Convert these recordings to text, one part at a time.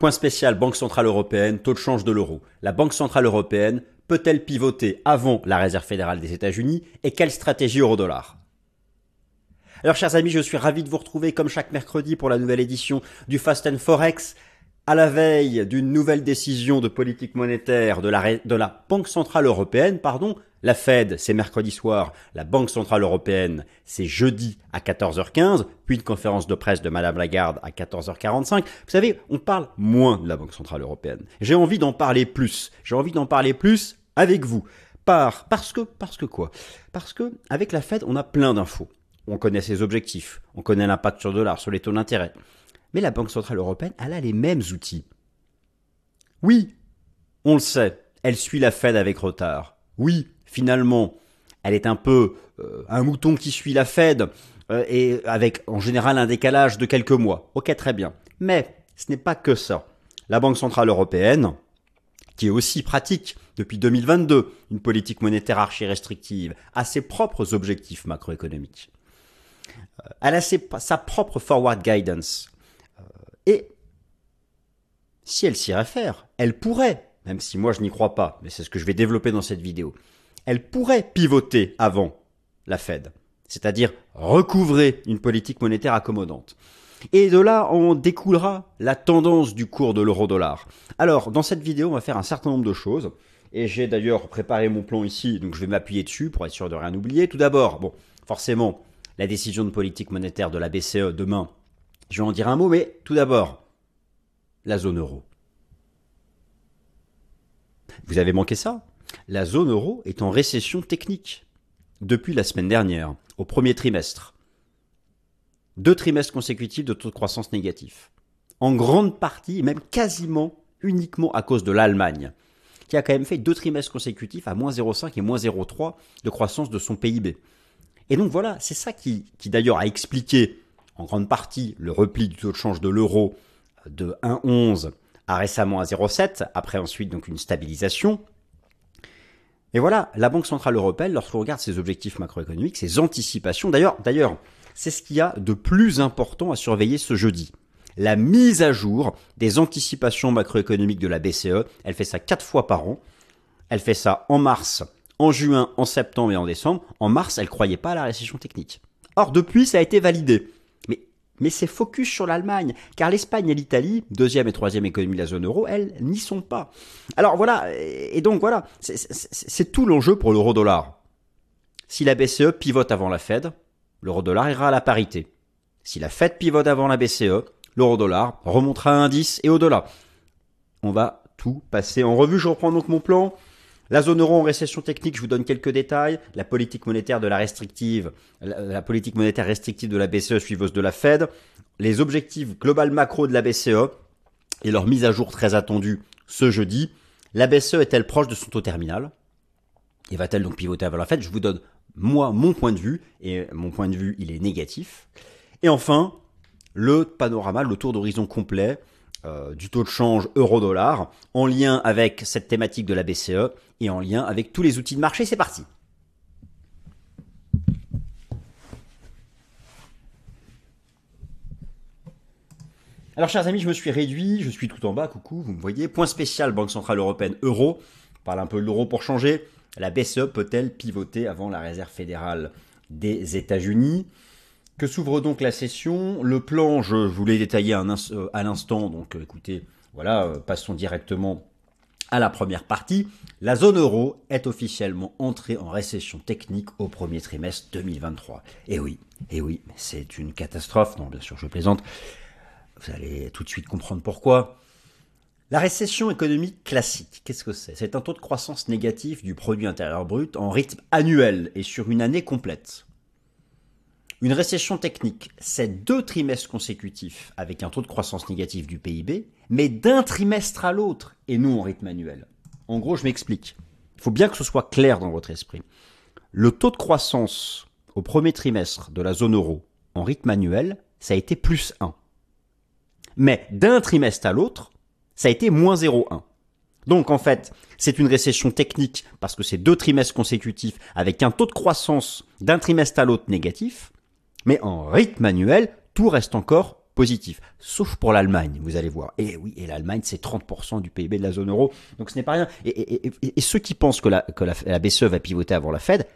Point spécial Banque Centrale Européenne, taux de change de l'euro. La Banque Centrale Européenne peut-elle pivoter avant la Réserve fédérale des États-Unis et quelle stratégie euro-dollar alors chers amis, je suis ravi de vous retrouver comme chaque mercredi pour la nouvelle édition du Fast and Forex à la veille d'une nouvelle décision de politique monétaire de la, Banque Centrale Européenne, pardon, la Fed, c'est mercredi soir, la Banque Centrale Européenne, c'est jeudi à 14h15, puis une conférence de presse de Madame Lagarde à 14h45. Vous savez, on parle moins de la Banque Centrale Européenne. J'ai envie d'en parler plus. J'ai envie d'en parler plus avec vous. Par, parce que, parce que quoi? Parce que, avec la Fed, on a plein d'infos. On connaît ses objectifs. On connaît l'impact sur le dollar, sur les taux d'intérêt. Mais la Banque Centrale Européenne, elle a les mêmes outils. Oui, on le sait, elle suit la Fed avec retard. Oui, finalement, elle est un peu euh, un mouton qui suit la Fed euh, et avec en général un décalage de quelques mois. Ok, très bien. Mais ce n'est pas que ça. La Banque Centrale Européenne, qui est aussi pratique depuis 2022, une politique monétaire archi-restrictive, a ses propres objectifs macroéconomiques. Euh, elle a sa propre forward guidance. Et si elle s'y réfère, elle pourrait, même si moi je n'y crois pas, mais c'est ce que je vais développer dans cette vidéo, elle pourrait pivoter avant la Fed, c'est-à-dire recouvrer une politique monétaire accommodante. Et de là, on découlera la tendance du cours de l'euro-dollar. Alors, dans cette vidéo, on va faire un certain nombre de choses. Et j'ai d'ailleurs préparé mon plan ici, donc je vais m'appuyer dessus pour être sûr de rien oublier. Tout d'abord, forcément, la décision de politique monétaire de la BCE demain, je vais en dire un mot, mais tout d'abord, la zone euro. Vous avez manqué ça? La zone euro est en récession technique depuis la semaine dernière, au premier trimestre. Deux trimestres consécutifs de taux de croissance négatif. En grande partie, même quasiment uniquement à cause de l'Allemagne, qui a quand même fait deux trimestres consécutifs à moins 0,5 et moins 0,3 de croissance de son PIB. Et donc voilà, c'est ça qui, qui d'ailleurs a expliqué en grande partie le repli du taux de change de l'euro de 1,11 à récemment à 0,7, après ensuite donc une stabilisation. Et voilà, la Banque Centrale Européenne, lorsqu'on regarde ses objectifs macroéconomiques, ses anticipations, d'ailleurs, d'ailleurs, c'est ce qu'il y a de plus important à surveiller ce jeudi. La mise à jour des anticipations macroéconomiques de la BCE, elle fait ça quatre fois par an. Elle fait ça en mars, en juin, en septembre et en décembre. En mars, elle croyait pas à la récession technique. Or, depuis, ça a été validé mais c'est focus sur l'Allemagne, car l'Espagne et l'Italie, deuxième et troisième économie de la zone euro, elles n'y sont pas. Alors voilà, et donc voilà, c'est tout l'enjeu pour l'euro-dollar. Si la BCE pivote avant la Fed, l'euro-dollar ira à la parité. Si la Fed pivote avant la BCE, l'euro-dollar remontera à un 10 et au-delà. On va tout passer en revue. Je reprends donc mon plan. La zone euro en récession technique, je vous donne quelques détails. La politique monétaire de la restrictive, la, politique monétaire restrictive de la BCE suiveuse de la Fed, les objectifs global macro de la BCE et leur mise à jour très attendue ce jeudi. La BCE est-elle proche de son taux terminal? Et va-t-elle donc pivoter avant la Fed? Je vous donne moi mon point de vue et mon point de vue il est négatif. Et enfin, le panorama, le tour d'horizon complet euh, du taux de change euro-dollar en lien avec cette thématique de la BCE et en lien avec tous les outils de marché. C'est parti. Alors chers amis, je me suis réduit, je suis tout en bas, coucou, vous me voyez. Point spécial Banque Centrale Européenne euro. On parle un peu de l'euro pour changer. La BCE peut-elle pivoter avant la Réserve fédérale des États-Unis? Que s'ouvre donc la session? Le plan, je vous l'ai détaillé euh, à l'instant, donc euh, écoutez, voilà, euh, passons directement à la première partie. La zone euro est officiellement entrée en récession technique au premier trimestre 2023. Et oui, et oui, c'est une catastrophe. Non, bien sûr, je plaisante. Vous allez tout de suite comprendre pourquoi. La récession économique classique, qu'est-ce que c'est? C'est un taux de croissance négatif du produit intérieur brut en rythme annuel et sur une année complète. Une récession technique, c'est deux trimestres consécutifs avec un taux de croissance négatif du PIB, mais d'un trimestre à l'autre et non en rythme annuel. En gros, je m'explique. Il faut bien que ce soit clair dans votre esprit. Le taux de croissance au premier trimestre de la zone euro en rythme annuel, ça a été plus 1. Mais d'un trimestre à l'autre, ça a été moins 0,1. Donc en fait, c'est une récession technique parce que c'est deux trimestres consécutifs avec un taux de croissance d'un trimestre à l'autre négatif, mais en rythme annuel, tout reste encore positif, sauf pour l'Allemagne, vous allez voir. Et oui, et l'Allemagne, c'est 30% du PIB de la zone euro, donc ce n'est pas rien. Et, ceux qui pensent que, la, que BCE va pivoter avant la Fed,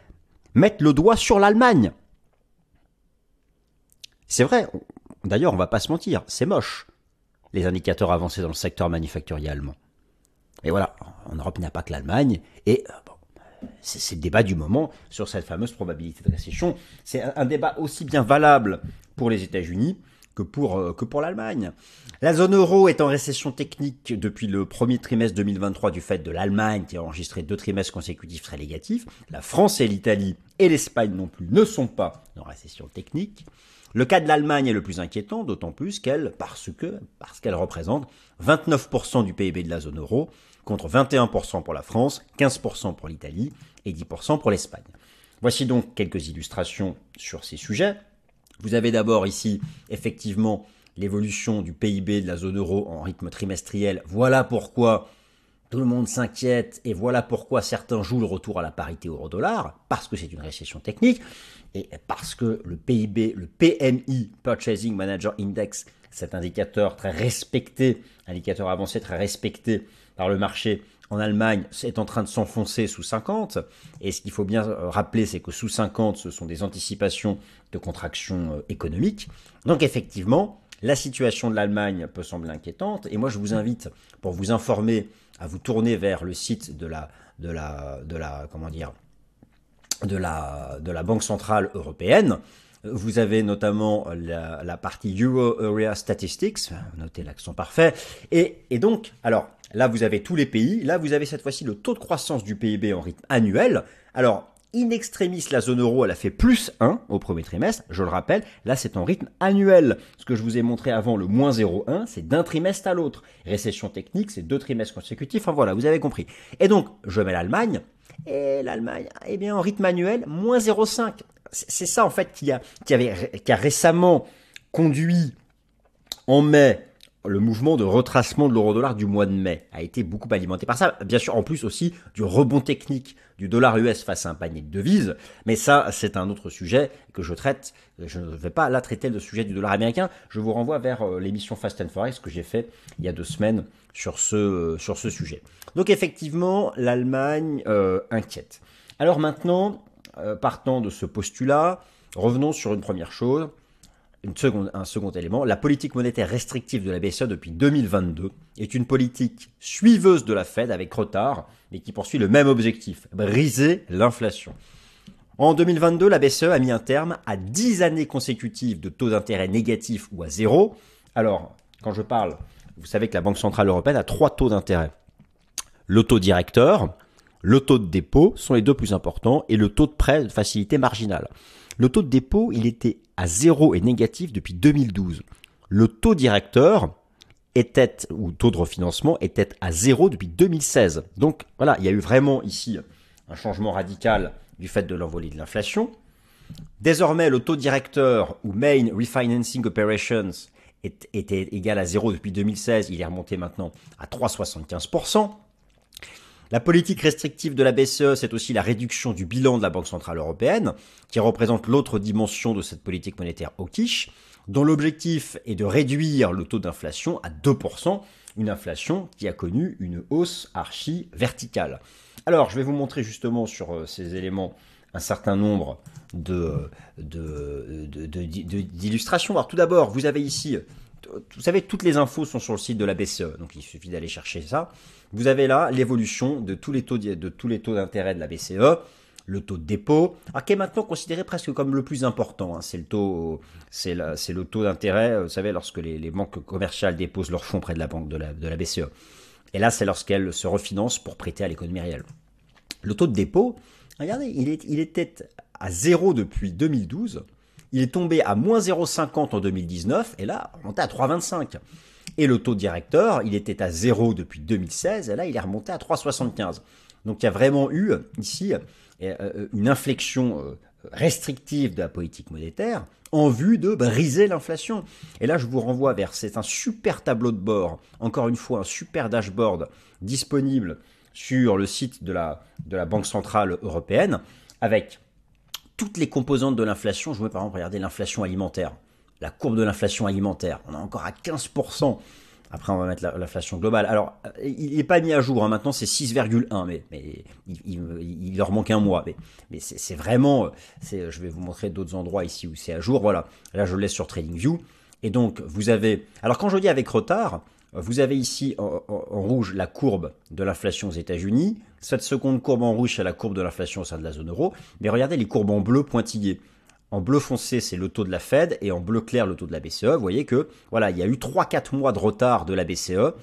mettent le doigt sur l'Allemagne. C'est vrai, d'ailleurs, on va pas se mentir, c'est moche, les indicateurs avancés dans le secteur manufacturier allemand. Et voilà, en Europe, il n'y a pas que l'Allemagne, et euh, c'est le débat du moment sur cette fameuse probabilité de récession. C'est un, débat aussi bien valable pour les États-Unis que pour, euh, que pour l'Allemagne. La zone euro est en récession technique depuis le premier trimestre 2023 du fait de l'Allemagne qui a enregistré deux trimestres consécutifs très négatifs. La France et l'Italie et l'Espagne non plus ne sont pas en récession technique. Le cas de l'Allemagne est le plus inquiétant, d'autant plus qu'elle, parce parce qu'elle représente 29% du PIB de la zone euro, contre 21% pour la France, 15% pour l'Italie et 10% pour l'Espagne. Voici donc quelques illustrations sur ces sujets. Vous avez d'abord ici effectivement l'évolution du PIB de la zone euro en rythme trimestriel. Voilà pourquoi tout le monde s'inquiète et voilà pourquoi certains jouent le retour à la parité euro-dollar, parce que c'est une récession technique et parce que le PIB, le PMI, Purchasing Manager Index, cet indicateur très respecté, indicateur avancé très respecté par le marché en Allemagne est en train de s'enfoncer sous 50. Et ce qu'il faut bien euh, rappeler, c'est que sous 50, ce sont des anticipations de contraction euh, économique. Donc effectivement, la situation de l'Allemagne peut sembler inquiétante. Et moi, je vous invite, pour vous informer, à vous tourner vers le site de la, de la, de la, comment dire, de la, de la Banque Centrale Européenne, vous avez notamment la, partie Euro Area Statistics, notez l'accent parfait. Et, et, donc, alors, là vous avez tous les pays, là vous avez cette fois-ci le taux de croissance du PIB en rythme annuel. Alors, in extremis, la zone euro, elle a fait plus 1 au premier trimestre, je le rappelle, là c'est en rythme annuel. Ce que je vous ai montré avant, le moins 0,1, c'est d'un trimestre à l'autre. Récession technique, c'est deux trimestres consécutifs, enfin voilà, vous avez compris. Et donc, je mets l'Allemagne, et l'Allemagne, eh bien, en rythme annuel, moins 0,5 c'est ça en fait qui a, avait, qui a récemment conduit en mai le mouvement de retracement de l'euro-dollar du mois de mai a été beaucoup alimenté par ça. Bien sûr, en plus aussi du rebond technique du dollar US face à un panier de devises. Mais ça, c'est un autre sujet que je traite. Je ne vais pas là traiter le sujet du dollar américain. Je vous renvoie vers euh, l'émission Fast and Forex que j'ai fait il y a deux semaines sur ce, euh, sujet. Donc effectivement, l'Allemagne euh, inquiète. Alors maintenant, partant de ce postulat, revenons sur une première chose, un second élément. La politique monétaire restrictive de la BCE depuis 2022 est une politique suiveuse de la Fed avec retard, mais qui poursuit le même objectif, briser l'inflation. En 2022, la BCE a mis un terme à 10 années consécutives de taux d'intérêt négatifs ou à zéro. Alors, quand je parle, vous savez que la Banque Centrale Européenne a trois taux d'intérêt. Le taux directeur, le taux de dépôt sont les deux plus importants et le taux de prêt de facilité marginale. Le taux de dépôt, il était à zéro et négatif depuis 2012. Le taux directeur était, ou taux de refinancement, était à zéro depuis 2016. Donc voilà, il y a eu vraiment ici un changement radical du fait de l'envolée de l'inflation. Désormais, le taux directeur ou Main Refinancing Operations était égal à zéro depuis 2016. Il est remonté maintenant à 3,75%. La politique restrictive de la BCE, c'est aussi la réduction du bilan de la Banque Centrale Européenne, qui représente l'autre dimension de cette politique monétaire hawkish, dont l'objectif est de réduire le taux d'inflation à 2%, une inflation qui a connu une hausse archi verticale. Alors, je vais vous montrer justement sur euh, ces éléments un certain nombre de, d'illustrations. Alors tout d'abord, vous avez ici vous savez, toutes les infos sont sur le site de la BCE, donc il suffit d'aller chercher ça. Vous avez là l'évolution de tous les taux d'intérêt de la BCE, le taux de dépôt, qui est maintenant considéré presque comme le plus important. Hein. C'est le taux, d'intérêt. Vous savez, lorsque les, banques commerciales déposent leurs fonds près de la banque de la, BCE. Et là, c'est lorsqu'elles se refinancent pour prêter à l'économie réelle. Le taux de dépôt, regardez, il était à zéro depuis 2012. Il est tombé à moins 0,50 en 2019 et là, remonté à 3,25. Et le taux directeur, il était à 0 depuis 2016 et là, il est remonté à 3,75. Donc il y a vraiment eu ici euh, euh, une inflexion euh, restrictive de la politique monétaire en vue de briser l'inflation. Et là, je vous renvoie vers, c'est un super tableau de bord, encore une fois, un super dashboard disponible sur le site de la, de la Banque Centrale Européenne, avec toutes les composantes de l'inflation. Je voulais par exemple regarder l'inflation alimentaire. la courbe de l'inflation alimentaire. On est encore à 15%. Après, on va mettre l'inflation globale. Alors, il n'est pas mis à jour. Hein. Maintenant, c'est 6,1, mais, mais il, leur manque un mois. Mais, c'est vraiment. Je vais vous montrer d'autres endroits ici où c'est à jour. Voilà. Là, je le laisse sur TradingView. Et donc, vous avez. Alors, quand je dis avec retard, vous avez ici en, rouge la courbe de l'inflation aux États-Unis. Cette seconde courbe en rouge, c'est la courbe de l'inflation au sein de la zone euro. Mais regardez les courbes en bleu pointillées. En bleu foncé, c'est le taux de la Fed et en bleu clair, le taux de la BCE. Vous voyez que voilà, il y a eu 3-4 mois de retard de la BCE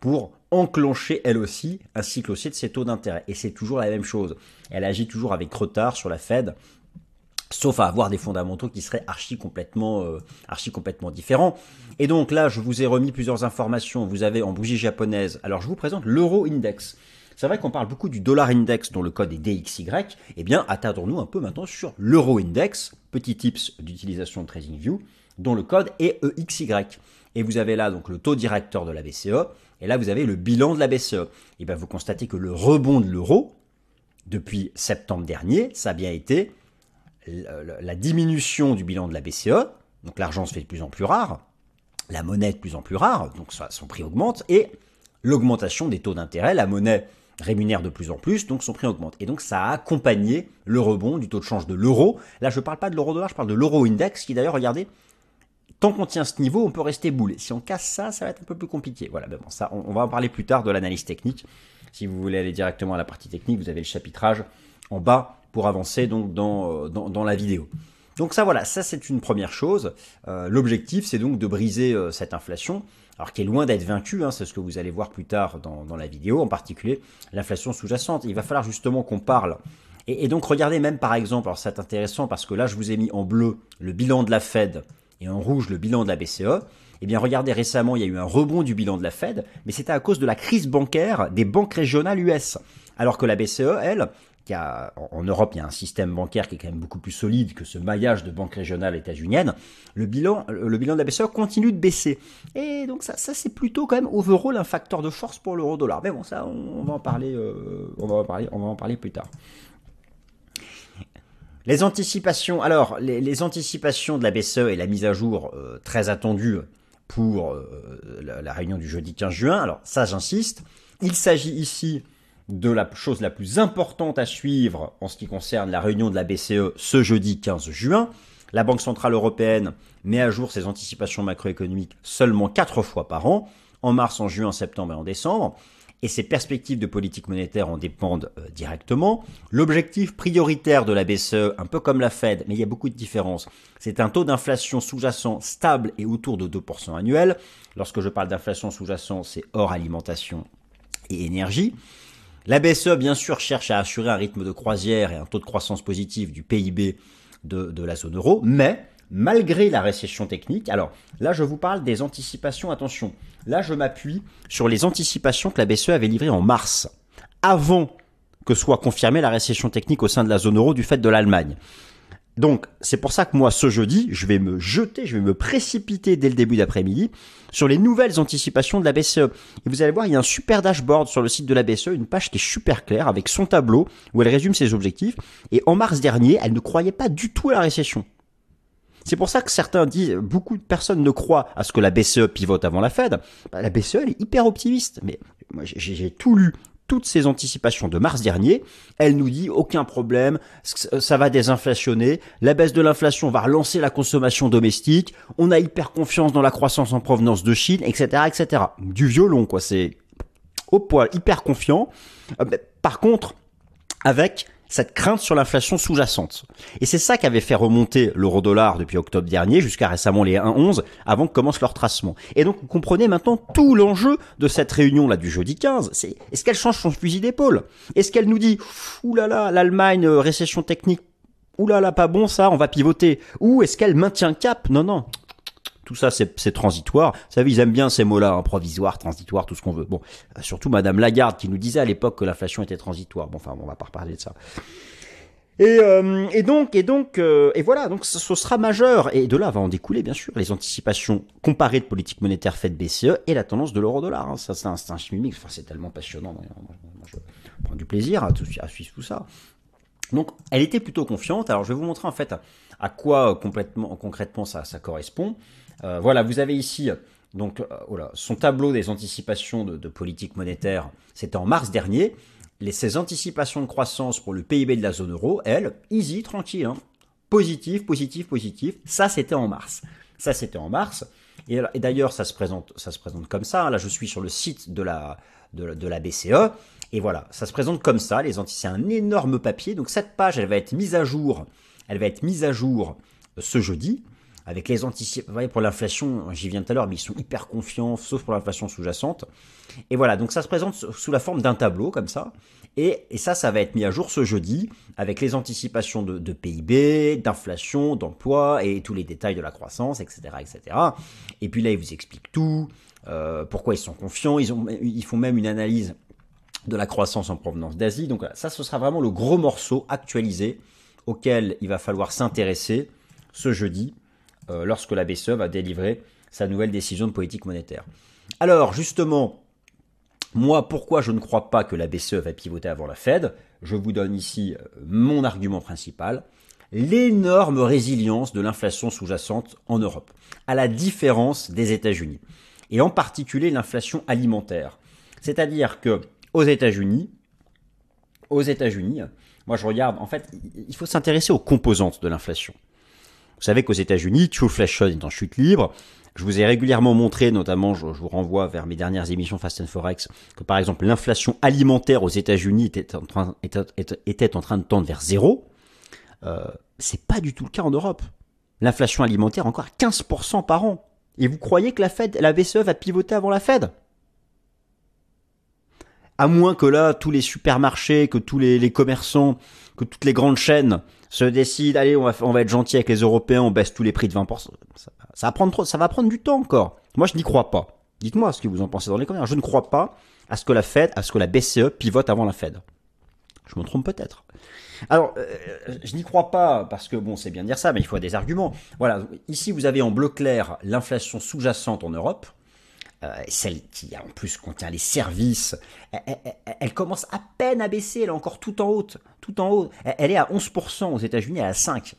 pour enclencher elle aussi un cycle haussier de ses taux d'intérêt. Et c'est toujours la même chose. Elle agit toujours avec retard sur la Fed, sauf à avoir des fondamentaux qui seraient archi complètement, euh, archi complètement différents. Et donc là, je vous ai remis plusieurs informations. Vous avez en bougie japonaise. Alors je vous présente l'euro index. C'est vrai qu'on parle beaucoup du dollar index dont le code est DXY. Eh bien, attardons-nous un peu maintenant sur l'euro index, petit tips d'utilisation de TradingView, dont le code est EXY. Et vous avez là donc le taux directeur de la BCE, et là vous avez le bilan de la BCE. Et bien vous constatez que le rebond de l'euro, depuis septembre dernier, ça a bien été la diminution du bilan de la BCE, donc l'argent se fait de plus en plus rare, la monnaie de plus en plus rare, donc son prix augmente, et l'augmentation des taux d'intérêt, la monnaie rémunère de plus en plus, donc son prix augmente. Et donc ça a accompagné le rebond du taux de change de l'euro. Là, je ne parle pas de l'euro-dollar, je parle de l'euro-index, qui d'ailleurs, regardez, tant qu'on tient ce niveau, on peut rester boule. Si on casse ça, ça va être un peu plus compliqué. Voilà, bon, ça, on, va en parler plus tard de l'analyse technique. Si vous voulez aller directement à la partie technique, vous avez le chapitrage en bas pour avancer donc dans, euh, dans, la vidéo. Donc ça voilà, ça c'est une première chose. Euh, l'objectif c'est donc de briser euh, cette inflation alors qui est loin d'être vaincu, hein, c'est ce que vous allez voir plus tard dans, la vidéo, en particulier l'inflation sous-jacente. Il va falloir justement qu'on parle. Et, donc regardez même par exemple, alors c'est intéressant parce que là je vous ai mis en bleu le bilan de la Fed et en rouge le bilan de la BCE. Eh bien regardez récemment il y a eu un rebond du bilan de la Fed, mais c'était à cause de la crise bancaire des banques régionales US. Alors que la BCE, elle, en Europe, il y a un système bancaire qui est quand même beaucoup plus solide que ce maillage de banques régionales états-uniennes. Le bilan, le bilan de la BCE continue de baisser. Et donc ça, c'est plutôt quand même overall un facteur de force pour l'euro-dollar. Mais bon, ça, on, va en parler, euh, on va en parler, on va en parler plus tard. Les anticipations, alors les, anticipations de la BCE et la mise à jour euh, très attendue pour euh, la, réunion du jeudi 15 juin. Alors ça, j'insiste. Il s'agit ici de la chose la plus importante à suivre en ce qui concerne la réunion de la BCE ce jeudi 15 juin. La Banque Centrale Européenne met à jour ses anticipations macroéconomiques seulement quatre fois par an, en mars, en juin, en septembre et en décembre, et ses perspectives de politique monétaire en dépendent euh, directement. L'objectif prioritaire de la BCE, un peu comme la Fed, mais il y a beaucoup de différences, c'est un taux d'inflation sous-jacent stable et autour de 2% annuel. Lorsque je parle d'inflation sous-jacent, c'est hors alimentation et énergie. La BCE, bien sûr, cherche à assurer un rythme de croisière et un taux de croissance positif du PIB de, la zone euro, mais malgré la récession technique, alors là je vous parle des anticipations, attention, là je m'appuie sur les anticipations que la BCE avait livrées en mars, avant que soit confirmée la récession technique au sein de la zone euro du fait de l'Allemagne. Donc, c'est pour ça que moi, ce jeudi, je vais me jeter, je vais me précipiter dès le début d'après-midi sur les nouvelles anticipations de la BCE. Et vous allez voir, il y a un super dashboard sur le site de la BCE, une page qui est super claire avec son tableau où elle résume ses objectifs. Et en mars dernier, elle ne croyait pas du tout à la récession. C'est pour ça que certains disent, beaucoup de personnes ne croient à ce que la BCE pivote avant la Fed. Bah, la BCE, elle est hyper optimiste. Mais moi, j'ai tout lu, toutes ces anticipations de mars dernier, elle nous dit aucun problème, ça va désinflationner, la baisse de l'inflation va relancer la consommation domestique, on a hyper confiance dans la croissance en provenance de Chine, etc., etc. Du violon, quoi, c'est au poil, hyper confiant. Euh, par contre, avec cette crainte sur l'inflation sous-jacente. Et c'est ça qui avait fait remonter l'euro-dollar depuis octobre dernier jusqu'à récemment les 1,11 avant que commence leur tracement. Et donc vous comprenez maintenant tout l'enjeu de cette réunion là du jeudi 15. C'est est-ce qu'elle change son fusil d'épaule? Est-ce qu'elle nous dit oulala l'Allemagne euh, récession technique oulala pas bon ça, on va pivoter Ou est-ce qu'elle maintient cap? Non non, tout ça c'est transitoire. Vous savez, ils aiment bien ces mots-là, hein, provisoire, transitoire, tout ce qu'on veut. Bon, euh, surtout Madame Lagarde qui nous disait à l'époque que l'inflation était transitoire. Bon, enfin, on va pas reparler de ça. Et, euh, donc, et donc, euh, et voilà, donc ce, sera majeur. Et de là va en découler, bien sûr, les anticipations comparées de politique monétaire faite BCE et la tendance de l'euro-dollar. Hein. Ça, c'est un, un chimie Enfin, c'est tellement passionnant. Moi, je prends du plaisir à suivre tout ça. Donc, elle était plutôt confiante. Alors, je vais vous montrer en fait à quoi complètement, concrètement ça, correspond. voilà, vous avez ici donc voilà, son tableau des anticipations de, politique monétaire, c'était en mars dernier. Les, ces anticipations de croissance pour le PIB de la zone euro, elles, easy, tranquille, hein. positif, positif, positif. Ça, c'était en mars. Ça, c'était en mars. Et, d'ailleurs, ça se présente, ça se présente comme ça. Là, je suis sur le site de la, de, la BCE. Et voilà, ça se présente comme ça. Les c'est un énorme papier. Donc cette page, elle va être mise à jour. Elle va être mise à jour euh, ce jeudi avec les anticipations. Vous voyez, pour l'inflation, j'y viens tout à l'heure, mais ils sont hyper confiants, sauf pour l'inflation sous-jacente. Et voilà, donc ça se présente sous la forme d'un tableau comme ça. Et, ça, ça va être mis à jour ce jeudi avec les anticipations de, PIB, d'inflation, d'emploi et tous les détails de la croissance, etc., etc. Et puis là, ils vous expliquent tout, euh, pourquoi ils sont confiants. Ils font même une analyse de la croissance en provenance d'Asie. Donc ça, ce sera vraiment le gros morceau actualisé auquel il va falloir s'intéresser ce jeudi euh, lorsque la BCE va délivrer sa nouvelle décision de politique monétaire. Alors justement, moi, pourquoi je ne crois pas que la BCE va pivoter avant la Fed? Je vous donne ici euh, mon argument principal. L'énorme résilience de l'inflation sous-jacente en Europe, à la différence des États-Unis. Et en particulier l'inflation alimentaire. C'est-à-dire que aux États-Unis, aux États-Unis, moi je regarde, en fait, il faut s'intéresser aux composantes de l'inflation. Vous savez qu'aux États-Unis, Flash est en chute libre. Je vous ai régulièrement montré, notamment, je, vous renvoie vers mes dernières émissions Fast and Forex, que par exemple l'inflation alimentaire aux États-Unis était en train, de tendre vers zéro. Euh, c'est pas du tout le cas en Europe. L'inflation alimentaire encore à 15% par an. Et vous croyez que la Fed, la BCE va pivoter avant la Fed? À moins que là, tous les supermarchés, que tous les commerçants, que toutes les grandes chaînes se décide, allez, on va, on va être gentil avec les Européens, on baisse tous les prix de 20%. Ça, ça, va prendre trop, ça va prendre du temps encore. Moi, je n'y crois pas. Dites-moi ce que vous en pensez dans les commentaires. Je ne crois pas à ce que la Fed, à ce que la BCE pivote avant la Fed. Je me trompe peut-être. Alors, euh, je n'y crois pas parce que bon, c'est bien de dire ça, mais il faut des arguments. Voilà, ici vous avez en bleu clair l'inflation sous-jacente en Europe. Euh, celle qui en plus contient les services, elle, commence à peine à baisser, elle est encore tout en haut, tout en haut. Elle, est à 11% aux États-Unis, elle est à 5.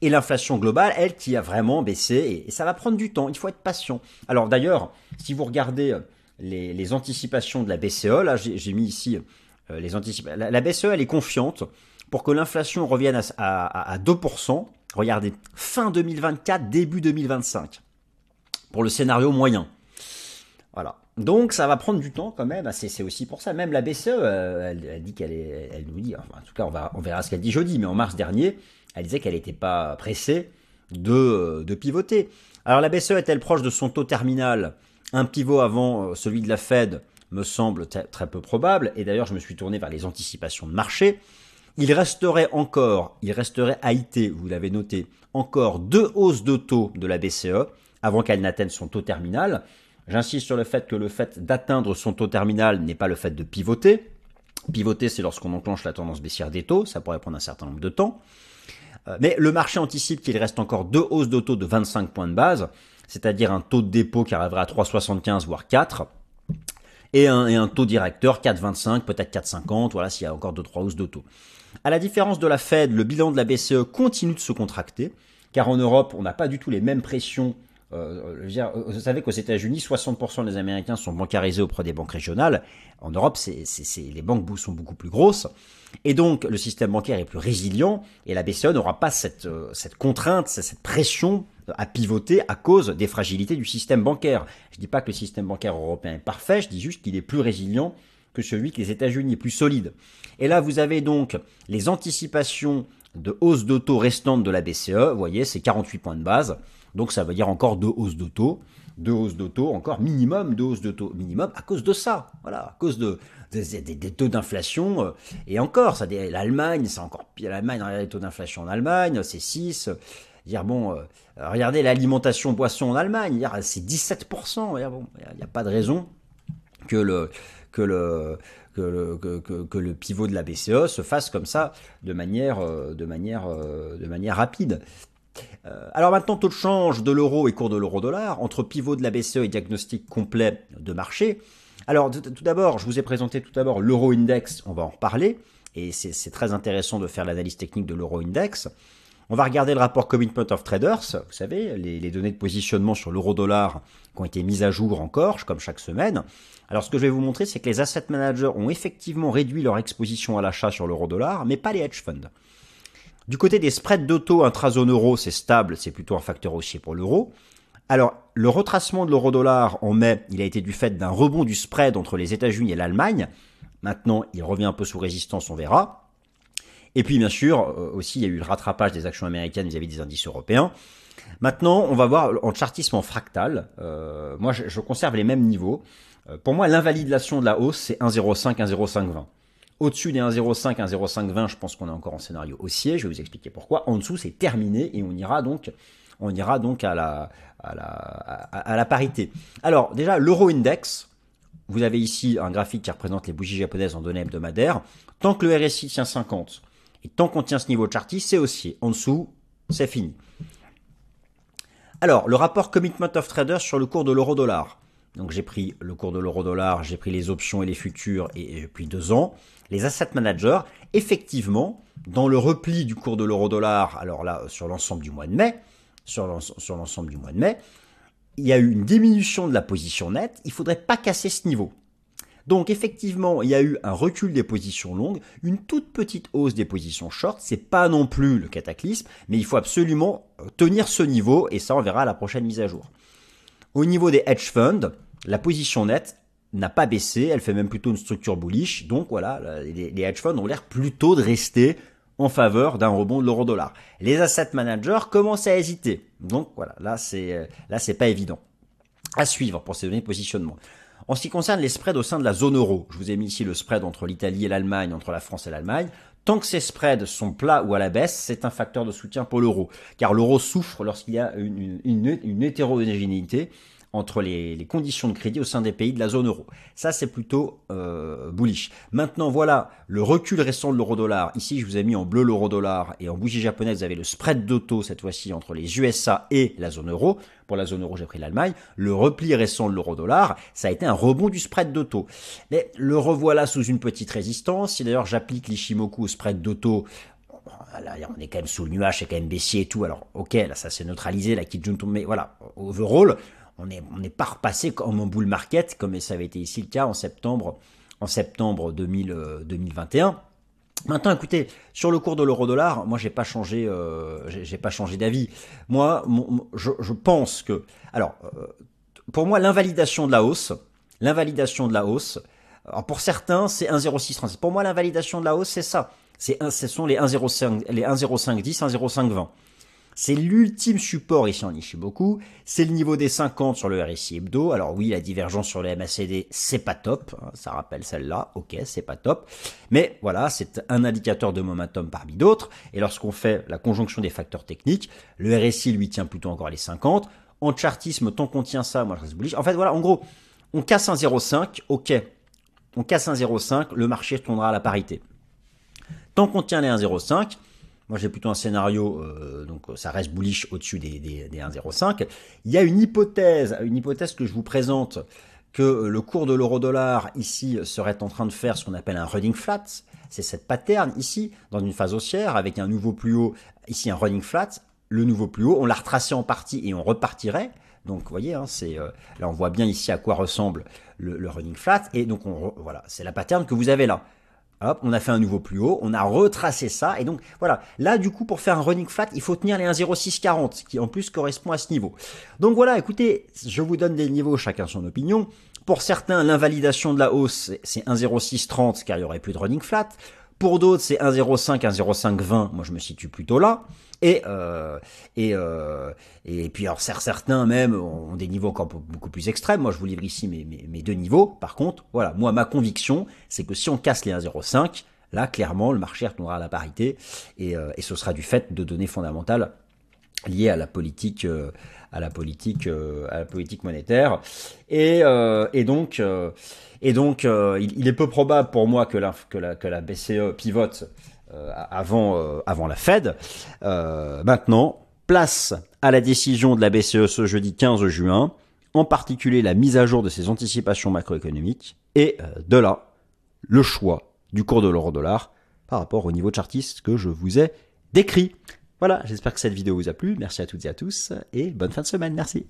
Et l'inflation globale, elle, qui a vraiment baissé, et, ça va prendre du temps, il faut être patient. Alors d'ailleurs, si vous regardez euh, les, anticipations de la BCE, là j'ai mis ici euh, les anticipations, la, BCE, elle est confiante pour que l'inflation revienne à 2%, regardez, fin 2024, début 2025, pour le scénario moyen. Donc ça va prendre du temps quand même. C'est aussi pour ça. Même la BCE, euh, elle, nous dit, en tout cas on, va, verra ce qu'elle dit jeudi, mais en mars dernier, elle disait qu'elle n'était pas pressée de, euh, de pivoter. Alors la BCE est-elle proche de son taux terminal? Un pivot avant euh, celui de la Fed me semble très peu probable. Et d'ailleurs, je me suis tourné vers les anticipations de marché. Il resterait encore, il resterait à IT, vous l'avez noté, encore deux hausses de taux de la BCE avant qu'elle n'atteigne son taux terminal. J'insiste sur le fait que le fait d'atteindre son taux terminal n'est pas le fait de pivoter. Pivoter, c'est lorsqu'on enclenche la tendance baissière des taux, ça pourrait prendre un certain nombre de temps. Euh, mais le marché anticipe qu'il reste encore deux hausses de taux de 25 points de base, c'est-à-dire un taux de dépôt qui arrivera à 3,75 voire 4, et un, taux directeur 4,25, peut-être 4,50, voilà s'il y a encore deux trois hausses de taux. À la différence de la Fed, le bilan de la BCE continue de se contracter, car en Europe, on n'a pas du tout les mêmes pressions euh, vous savez qu'aux États-Unis, 60% des Américains sont bancarisés auprès des banques régionales. En Europe, les banques sont beaucoup plus grosses. Et donc, le système bancaire est plus résilient et la BCE n'aura pas cette, euh, contrainte, cette pression à pivoter à cause des fragilités du système bancaire. Je ne dis pas que le système bancaire européen est parfait, je dis juste qu'il est plus résilient que celui que les États-Unis, plus solide. Et là, vous avez donc les anticipations de hausse de taux restantes de la BCE. Vous voyez, c'est 48 points de base. Donc ça veut dire encore deux hausses de taux, deux hausses de taux, encore minimum deux hausses de taux, minimum à cause de ça, voilà, à cause de, des, taux d'inflation. Euh, et encore, ça, l'Allemagne, c'est encore pire. L'Allemagne, les taux d'inflation en Allemagne, c'est 6. Dire bon, euh, regardez l'alimentation boisson en Allemagne, c'est 17%. bon, il n'y a, pas de raison que le que le que le, que, le pivot de la BCE se fasse comme ça de manière, euh, de manière, de manière rapide. Euh, alors maintenant, taux de change de l'euro et cours de l'euro-dollar, entre pivot de la BCE et diagnostic complet de marché. Alors tout d'abord, je vous ai présenté tout d'abord l'euro-index, on va en reparler, et c'est très intéressant de faire l'analyse technique de l'euro-index. On va regarder le rapport Commitment of Traders, vous savez, les, données de positionnement sur l'euro-dollar qui ont été mises à jour encore, comme chaque semaine. Alors ce que je vais vous montrer, c'est que les asset managers ont effectivement réduit leur exposition à l'achat sur l'euro-dollar, mais pas les hedge funds. Du côté des spreads d'auto intra-zone euro, c'est stable, c'est plutôt un facteur haussier pour l'euro. Alors, le retracement de l'euro-dollar en mai, il a été du fait d'un rebond du spread entre les États-Unis et l'Allemagne. Maintenant, il revient un peu sous résistance, on verra. Et puis, bien sûr, euh, aussi, il y a eu le rattrapage des actions américaines vis-à-vis des indices européens. Maintenant, on va voir en chartisme fractal. Euh, moi, je, conserve les mêmes niveaux. Euh, pour moi, l'invalidation de la hausse, c'est 1,05, 1,0520. Au-dessus des 1,05, 1,0520, je pense qu'on est encore en scénario haussier. Je vais vous expliquer pourquoi. En dessous, c'est terminé et on ira donc, on ira donc à la, à la, à la parité. Alors, déjà, l'euro index. Vous avez ici un graphique qui représente les bougies japonaises en données hebdomadaires. Tant que le RSI tient 50 et tant qu'on tient ce niveau chartiste, c'est haussier. En dessous, c'est fini. Alors, le rapport Commitment of Traders sur le cours de l'euro-dollar. Donc j'ai pris le cours de l'euro-dollar, j'ai pris les options et les futurs et, depuis deux ans. Les asset managers, effectivement, dans le repli du cours de l'euro-dollar, alors là sur l'ensemble du mois de mai, sur l'ensemble du mois de mai, il y a eu une diminution de la position nette. Il faudrait pas casser ce niveau. Donc effectivement, il y a eu un recul des positions longues, une toute petite hausse des positions short, c'est pas non plus le cataclysme, mais il faut absolument euh, tenir ce niveau et ça on verra à la prochaine mise à jour. Au niveau des hedge funds, la position nette n'a pas baissé, elle fait même plutôt une structure bullish, donc voilà, les, hedge funds ont l'air plutôt de rester en faveur d'un rebond de l'euro dollar. Les asset managers commencent à hésiter. Donc voilà, là c'est là c'est pas évident. À suivre pour ces données de positionnement. En ce qui concerne les spreads au sein de la zone euro, je vous ai mis ici le spread entre l'Italie et l'Allemagne, entre la France et l'Allemagne. Tant que ces spreads sont plats ou à la baisse, c'est un facteur de soutien pour l'euro, car l'euro souffre lorsqu'il y a une hétérogénéité entre les, conditions de crédit au sein des pays de la zone euro. Ça, c'est plutôt euh, bullish. Maintenant, voilà le recul récent de l'euro-dollar. Ici, je vous ai mis en bleu l'euro-dollar et en bougie japonaise, vous avez le spread d'auto cette fois-ci entre les USA et la zone euro. Pour la zone euro, j'ai pris l'Allemagne. Le repli récent de l'euro-dollar, ça a été un rebond du spread d'auto. Mais le revoilà sous une petite résistance. Si d'ailleurs j'applique l'Ishimoku au spread d'auto, Là, on est quand même sous le nuage, c'est quand même baissier et tout. Alors, ok, là, ça s'est neutralisé, la Kijun mais voilà, overall, on n'est pas repassé comme en bull market, comme ça avait été ici le cas en septembre, en septembre 2021. Euh, Maintenant, écoutez, sur le cours de l'euro-dollar, moi, j'ai pas changé, euh, j'ai pas changé d'avis. Moi, je, pense que, alors, euh, pour moi, l'invalidation de la hausse, l'invalidation de la hausse, pour certains, c'est 1,0636. Pour moi, l'invalidation de la hausse, c'est ça. C'est ce sont les 1,05, les 1,0510, 1,0520. C'est l'ultime support ici en Ishimoku. C'est le niveau des 50 sur le RSI hebdo. Alors oui, la divergence sur le MACD, c'est pas top. Hein, ça rappelle celle-là. Ok, c'est pas top. Mais voilà, c'est un indicateur de momentum parmi d'autres. Et lorsqu'on fait la conjonction des facteurs techniques, le RSI lui tient plutôt encore les 50. En chartisme, tant qu'on tient ça, moi je reste bullish. En fait, voilà, en gros, on casse un 0,5. Ok. On casse un 0,5. Le marché tournera à la parité. Tant qu'on tient les 1,05, moi, j'ai plutôt un scénario, euh, donc ça reste bullish au-dessus des, des, 1,05. Il y a une hypothèse, une hypothèse que je vous présente, que le cours de l'euro-dollar ici serait en train de faire ce qu'on appelle un running flat. C'est cette pattern ici, dans une phase haussière, avec un nouveau plus haut, ici un running flat. Le nouveau plus haut, on l'a retracé en partie et on repartirait. Donc, vous voyez, hein, euh, là on voit bien ici à quoi ressemble le, running flat. Et donc, on, voilà, c'est la pattern que vous avez là. Hop, on a fait un nouveau plus haut, on a retracé ça, et donc voilà. Là, du coup, pour faire un running flat, il faut tenir les 1,0640, qui en plus correspond à ce niveau. Donc voilà, écoutez, je vous donne des niveaux, chacun son opinion. Pour certains, l'invalidation de la hausse, c'est 1,0630, car il y aurait plus de running flat. Pour d'autres, c'est 1,05, 1,0520. Moi, je me situe plutôt là. Et euh, et euh, et puis alors certains même ont des niveaux encore beaucoup plus extrêmes. Moi, je vous livre ici mes, mes, deux niveaux. Par contre, voilà, moi ma conviction, c'est que si on casse les 1,05, là clairement le marché retournera à la parité et, euh, et ce sera du fait de données fondamentales liées à la politique à la politique à la politique monétaire et donc et donc, euh, il, est peu probable pour moi que la, que la, BCE pivote euh, avant, euh, avant la Fed. maintenant, place à la décision de la BCE ce jeudi 15 juin, en particulier la mise à jour de ses anticipations macroéconomiques, et de là, le choix du cours de l'euro-dollar par rapport au niveau chartiste que je vous ai décrit. Voilà, j'espère que cette vidéo vous a plu. Merci à toutes et à tous et bonne fin de semaine. Merci.